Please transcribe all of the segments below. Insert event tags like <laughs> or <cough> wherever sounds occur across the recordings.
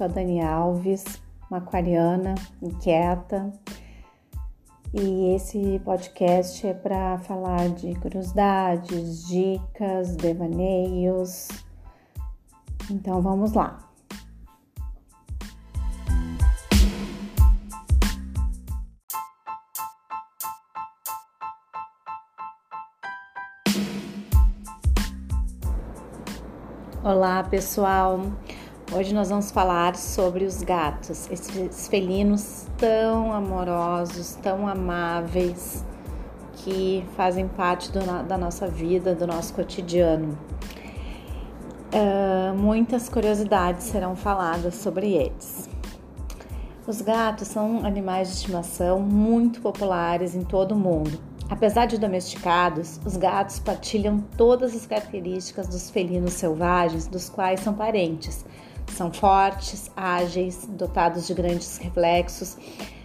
sou a Dani Alves, uma aquariana inquieta, e esse podcast é para falar de curiosidades, dicas, devaneios. Então vamos lá. Olá, pessoal. Hoje nós vamos falar sobre os gatos, esses felinos tão amorosos, tão amáveis, que fazem parte do, da nossa vida, do nosso cotidiano. Uh, muitas curiosidades serão faladas sobre eles. Os gatos são animais de estimação muito populares em todo o mundo. Apesar de domesticados, os gatos partilham todas as características dos felinos selvagens, dos quais são parentes são fortes, ágeis, dotados de grandes reflexos,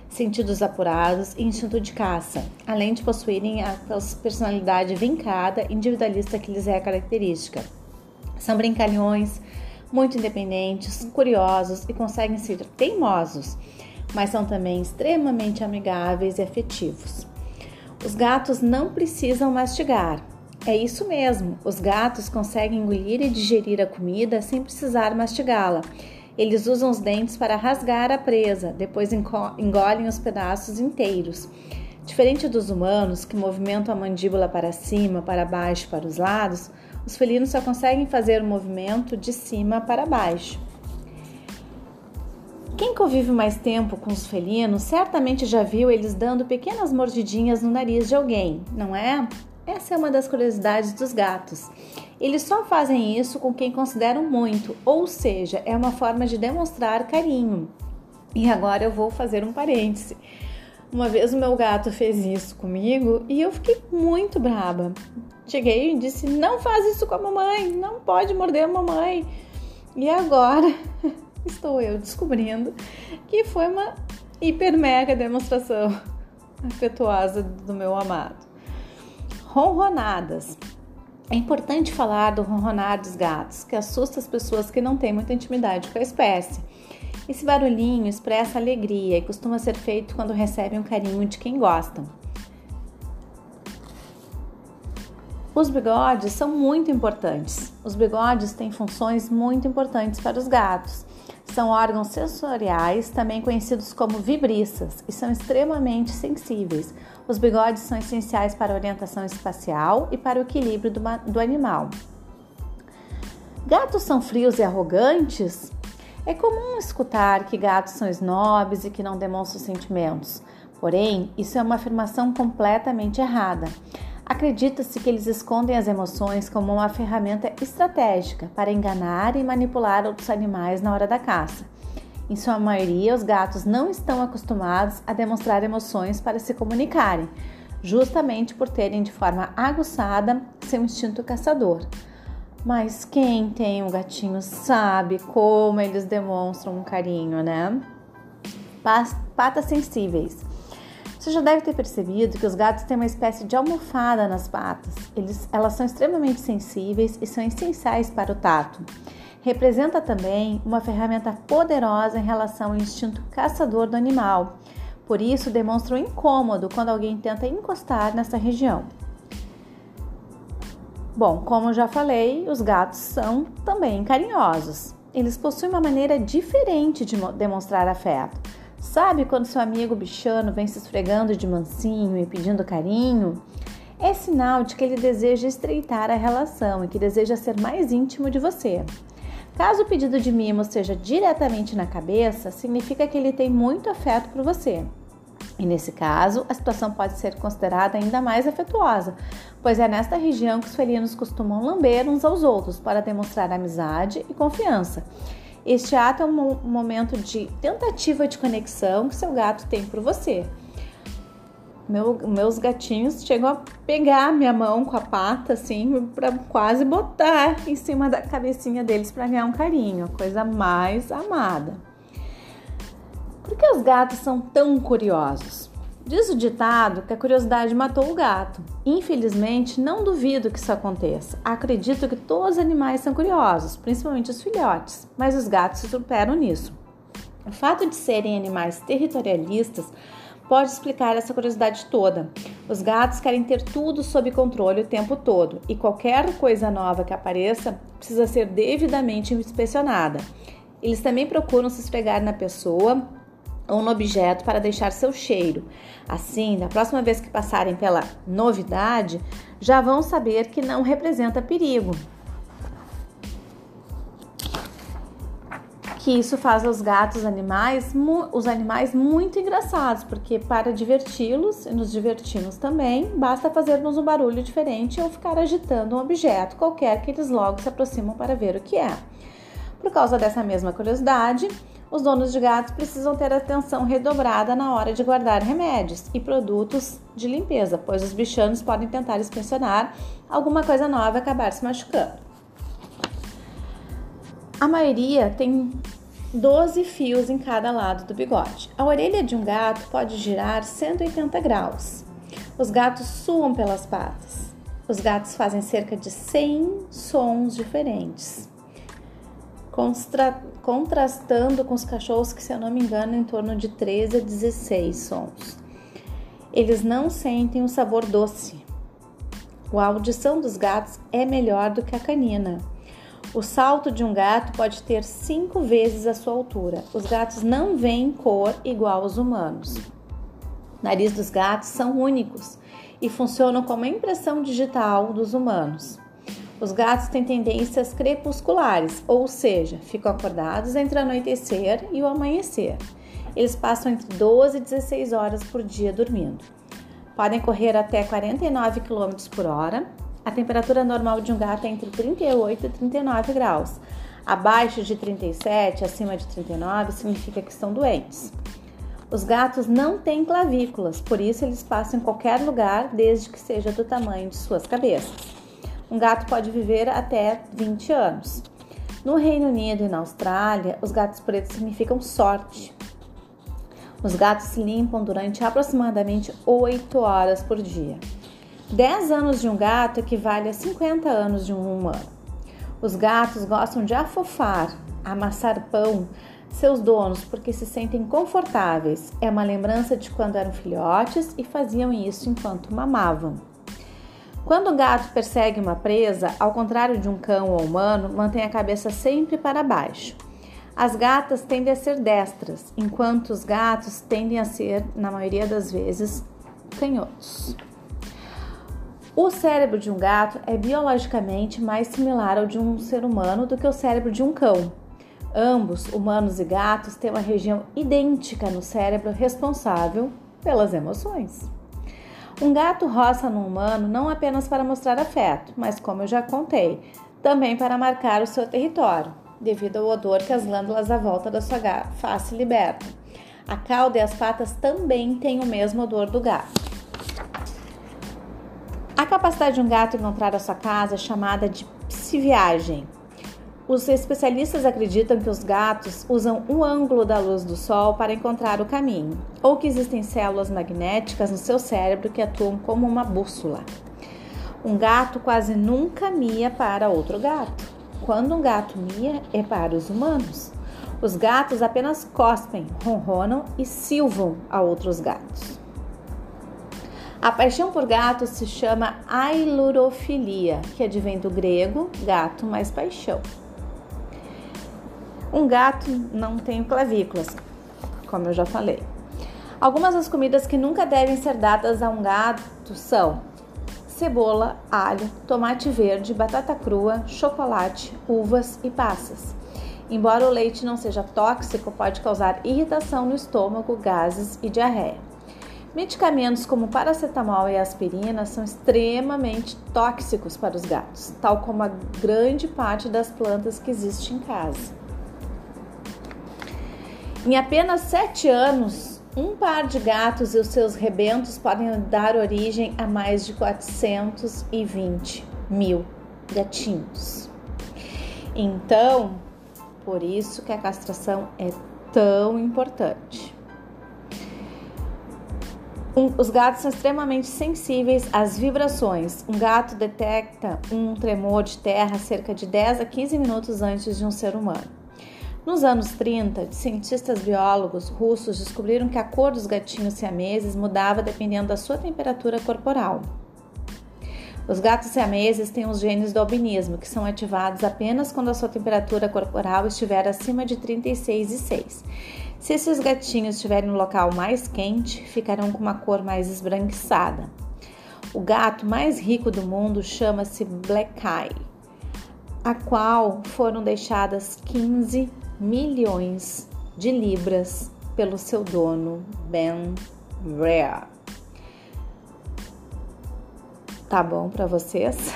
sentidos apurados e instinto de caça, além de possuírem a personalidade vincada individualista que lhes é característica. São brincalhões, muito independentes, curiosos e conseguem ser teimosos, mas são também extremamente amigáveis e afetivos. Os gatos não precisam mastigar, é isso mesmo, os gatos conseguem engolir e digerir a comida sem precisar mastigá-la. Eles usam os dentes para rasgar a presa, depois engolem os pedaços inteiros. Diferente dos humanos, que movimentam a mandíbula para cima, para baixo, para os lados, os felinos só conseguem fazer o movimento de cima para baixo. Quem convive mais tempo com os felinos certamente já viu eles dando pequenas mordidinhas no nariz de alguém, não é? Essa é uma das curiosidades dos gatos. Eles só fazem isso com quem consideram muito, ou seja, é uma forma de demonstrar carinho. E agora eu vou fazer um parêntese. Uma vez o meu gato fez isso comigo e eu fiquei muito braba. Cheguei e disse: Não faz isso com a mamãe, não pode morder a mamãe. E agora <laughs> estou eu descobrindo que foi uma hiper mega demonstração afetuosa do meu amado. Ronronadas. É importante falar do ronronar dos gatos, que assusta as pessoas que não têm muita intimidade com a espécie. Esse barulhinho expressa alegria e costuma ser feito quando recebem um carinho de quem gostam. Os bigodes são muito importantes. Os bigodes têm funções muito importantes para os gatos. São órgãos sensoriais, também conhecidos como vibriças, e são extremamente sensíveis. Os bigodes são essenciais para a orientação espacial e para o equilíbrio do, do animal. Gatos são frios e arrogantes? É comum escutar que gatos são snobs e que não demonstram sentimentos. Porém, isso é uma afirmação completamente errada. Acredita-se que eles escondem as emoções como uma ferramenta estratégica para enganar e manipular outros animais na hora da caça. Em sua maioria, os gatos não estão acostumados a demonstrar emoções para se comunicarem, justamente por terem de forma aguçada seu instinto caçador. Mas quem tem um gatinho sabe como eles demonstram um carinho, né? Patas sensíveis. Você já deve ter percebido que os gatos têm uma espécie de almofada nas patas. Eles, elas são extremamente sensíveis e são essenciais para o tato. Representa também uma ferramenta poderosa em relação ao instinto caçador do animal. Por isso, demonstra um incômodo quando alguém tenta encostar nessa região. Bom, como já falei, os gatos são também carinhosos. Eles possuem uma maneira diferente de demonstrar afeto. Sabe quando seu amigo bichano vem se esfregando de mansinho e pedindo carinho? É sinal de que ele deseja estreitar a relação e que deseja ser mais íntimo de você. Caso o pedido de mimo seja diretamente na cabeça, significa que ele tem muito afeto por você. E nesse caso, a situação pode ser considerada ainda mais afetuosa, pois é nesta região que os felinos costumam lamber uns aos outros para demonstrar amizade e confiança. Este ato é um momento de tentativa de conexão que seu gato tem por você. Meu, meus gatinhos chegam a pegar minha mão com a pata, assim, para quase botar em cima da cabecinha deles para ganhar um carinho, coisa mais amada. Por que os gatos são tão curiosos? Diz o ditado que a curiosidade matou o gato. Infelizmente, não duvido que isso aconteça. Acredito que todos os animais são curiosos, principalmente os filhotes, mas os gatos se superam nisso. O fato de serem animais territorialistas pode explicar essa curiosidade toda. Os gatos querem ter tudo sob controle o tempo todo e qualquer coisa nova que apareça precisa ser devidamente inspecionada. Eles também procuram se esfregar na pessoa ou no objeto para deixar seu cheiro. Assim, da próxima vez que passarem pela novidade, já vão saber que não representa perigo. Que isso faz os gatos animais, os animais muito engraçados, porque para diverti-los e nos divertirmos também, basta fazermos um barulho diferente ou ficar agitando um objeto qualquer que eles logo se aproximam para ver o que é. Por causa dessa mesma curiosidade, os donos de gatos precisam ter atenção redobrada na hora de guardar remédios e produtos de limpeza, pois os bichanos podem tentar inspecionar alguma coisa nova e acabar se machucando. A maioria tem 12 fios em cada lado do bigode. A orelha de um gato pode girar 180 graus. Os gatos suam pelas patas. Os gatos fazem cerca de 100 sons diferentes contrastando com os cachorros que, se eu não me engano, em torno de 13 a 16 sons. Eles não sentem o sabor doce. A audição dos gatos é melhor do que a canina. O salto de um gato pode ter cinco vezes a sua altura. Os gatos não veem cor igual aos humanos. Nariz dos gatos são únicos e funcionam como a impressão digital dos humanos. Os gatos têm tendências crepusculares, ou seja, ficam acordados entre o anoitecer e o amanhecer. Eles passam entre 12 e 16 horas por dia dormindo. Podem correr até 49 km por hora. A temperatura normal de um gato é entre 38 e 39 graus. Abaixo de 37, acima de 39, significa que estão doentes. Os gatos não têm clavículas, por isso eles passam em qualquer lugar desde que seja do tamanho de suas cabeças. Um gato pode viver até 20 anos. No Reino Unido e na Austrália, os gatos pretos significam sorte. Os gatos se limpam durante aproximadamente 8 horas por dia. 10 anos de um gato equivale a 50 anos de um humano. Os gatos gostam de afofar, amassar pão seus donos porque se sentem confortáveis. É uma lembrança de quando eram filhotes e faziam isso enquanto mamavam. Quando o gato persegue uma presa, ao contrário de um cão ou humano, mantém a cabeça sempre para baixo. As gatas tendem a ser destras, enquanto os gatos tendem a ser, na maioria das vezes, canhotos. O cérebro de um gato é biologicamente mais similar ao de um ser humano do que o cérebro de um cão. Ambos, humanos e gatos, têm uma região idêntica no cérebro responsável pelas emoções. Um gato roça no humano não apenas para mostrar afeto, mas como eu já contei, também para marcar o seu território, devido ao odor que as glândulas à volta da sua face libertam. A cauda e as patas também têm o mesmo odor do gato. A capacidade de um gato encontrar a sua casa é chamada de psiviagem. Os especialistas acreditam que os gatos usam um ângulo da luz do sol para encontrar o caminho, ou que existem células magnéticas no seu cérebro que atuam como uma bússola. Um gato quase nunca mia para outro gato. Quando um gato mia, é para os humanos. Os gatos apenas cospem, ronronam e silvam a outros gatos. A paixão por gatos se chama ailurofilia, que advém do grego gato mais paixão. Um gato não tem clavículas, como eu já falei. Algumas das comidas que nunca devem ser dadas a um gato são cebola, alho, tomate verde, batata crua, chocolate, uvas e passas. Embora o leite não seja tóxico, pode causar irritação no estômago, gases e diarreia. Medicamentos como paracetamol e aspirina são extremamente tóxicos para os gatos, tal como a grande parte das plantas que existe em casa. Em apenas sete anos, um par de gatos e os seus rebentos podem dar origem a mais de 420 mil gatinhos. Então, por isso que a castração é tão importante. Um, os gatos são extremamente sensíveis às vibrações. Um gato detecta um tremor de terra cerca de 10 a 15 minutos antes de um ser humano. Nos anos 30, cientistas biólogos russos descobriram que a cor dos gatinhos siameses mudava dependendo da sua temperatura corporal. Os gatos siameses têm os genes do albinismo, que são ativados apenas quando a sua temperatura corporal estiver acima de 36,6. Se esses gatinhos estiverem no local mais quente, ficarão com uma cor mais esbranquiçada. O gato mais rico do mundo chama-se Black Eye, a qual foram deixadas 15 milhões de libras pelo seu dono Ben Rare. Tá bom para vocês?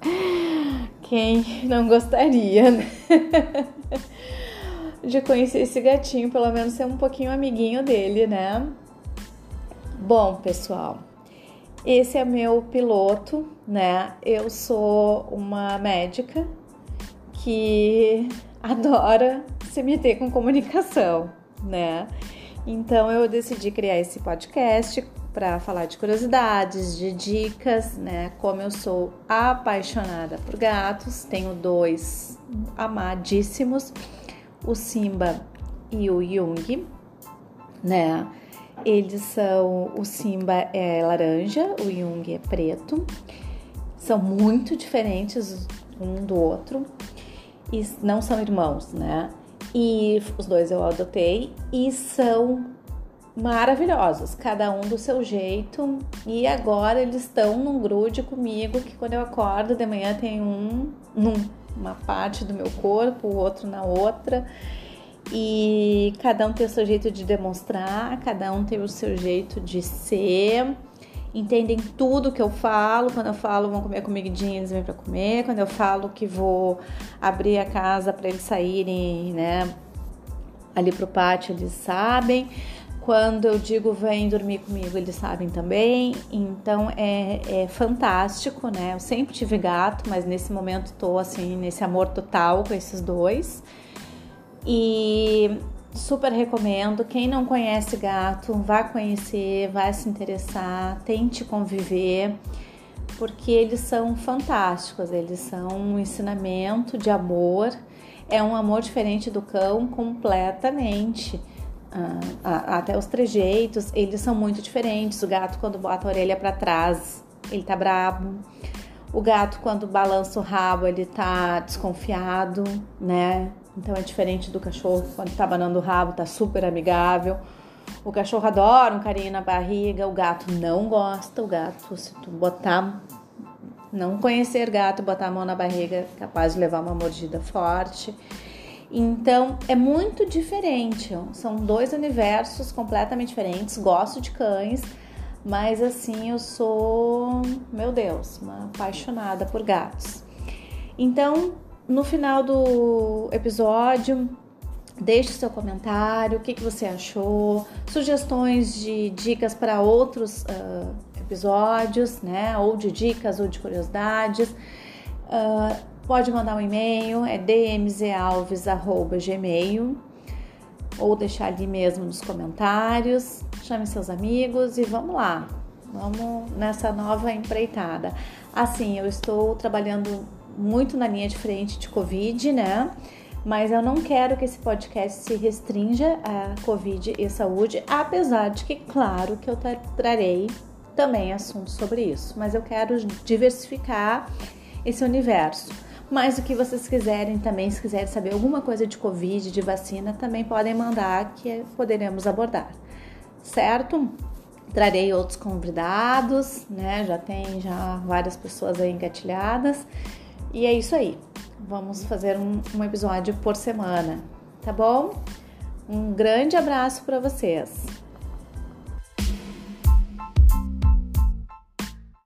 <laughs> Quem não gostaria né? de conhecer esse gatinho, pelo menos ser um pouquinho amiguinho dele, né? Bom, pessoal, esse é meu piloto, né? Eu sou uma médica que adora se meter com comunicação, né? Então eu decidi criar esse podcast para falar de curiosidades, de dicas, né? Como eu sou apaixonada por gatos, tenho dois amadíssimos, o Simba e o Jung, né? Eles são o Simba é laranja, o Jung é preto. São muito diferentes um do outro e não são irmãos, né? E os dois eu adotei e são maravilhosos, cada um do seu jeito. E agora eles estão num grude comigo que quando eu acordo de manhã tem um numa parte do meu corpo, o outro na outra. E cada um tem o seu jeito de demonstrar, cada um tem o seu jeito de ser entendem tudo que eu falo. Quando eu falo vão comer comidinha, eles vêm para comer. Quando eu falo que vou abrir a casa para eles saírem, né, ali pro pátio, eles sabem. Quando eu digo vem dormir comigo, eles sabem também. Então é, é fantástico, né? Eu sempre tive gato, mas nesse momento tô assim, nesse amor total com esses dois. E Super recomendo. Quem não conhece gato, vá conhecer, vá se interessar, tente conviver, porque eles são fantásticos. Eles são um ensinamento de amor. É um amor diferente do cão completamente. Ah, até os trejeitos, eles são muito diferentes. O gato, quando bota a orelha para trás, ele tá bravo. O gato, quando balança o rabo, ele tá desconfiado, né? Então é diferente do cachorro quando tá banando o rabo, tá super amigável. O cachorro adora um carinho na barriga, o gato não gosta. O gato, se tu botar, não conhecer gato, botar a mão na barriga, é capaz de levar uma mordida forte. Então é muito diferente. São dois universos completamente diferentes. Gosto de cães, mas assim eu sou, meu Deus, uma apaixonada por gatos. Então no final do episódio, deixe seu comentário, o que, que você achou, sugestões de dicas para outros uh, episódios, né? Ou de dicas ou de curiosidades. Uh, pode mandar um e-mail, é dmzalves.gmail ou deixar ali mesmo nos comentários. Chame seus amigos e vamos lá. Vamos nessa nova empreitada. Assim, eu estou trabalhando muito na linha de frente de Covid, né? Mas eu não quero que esse podcast se restrinja a Covid e saúde, apesar de que, claro, que eu trarei também assuntos sobre isso. Mas eu quero diversificar esse universo. Mas o que vocês quiserem também, se quiserem saber alguma coisa de Covid, de vacina, também podem mandar que poderemos abordar. Certo? Trarei outros convidados, né? Já tem já várias pessoas aí engatilhadas. E é isso aí. Vamos fazer um, um episódio por semana, tá bom? Um grande abraço para vocês.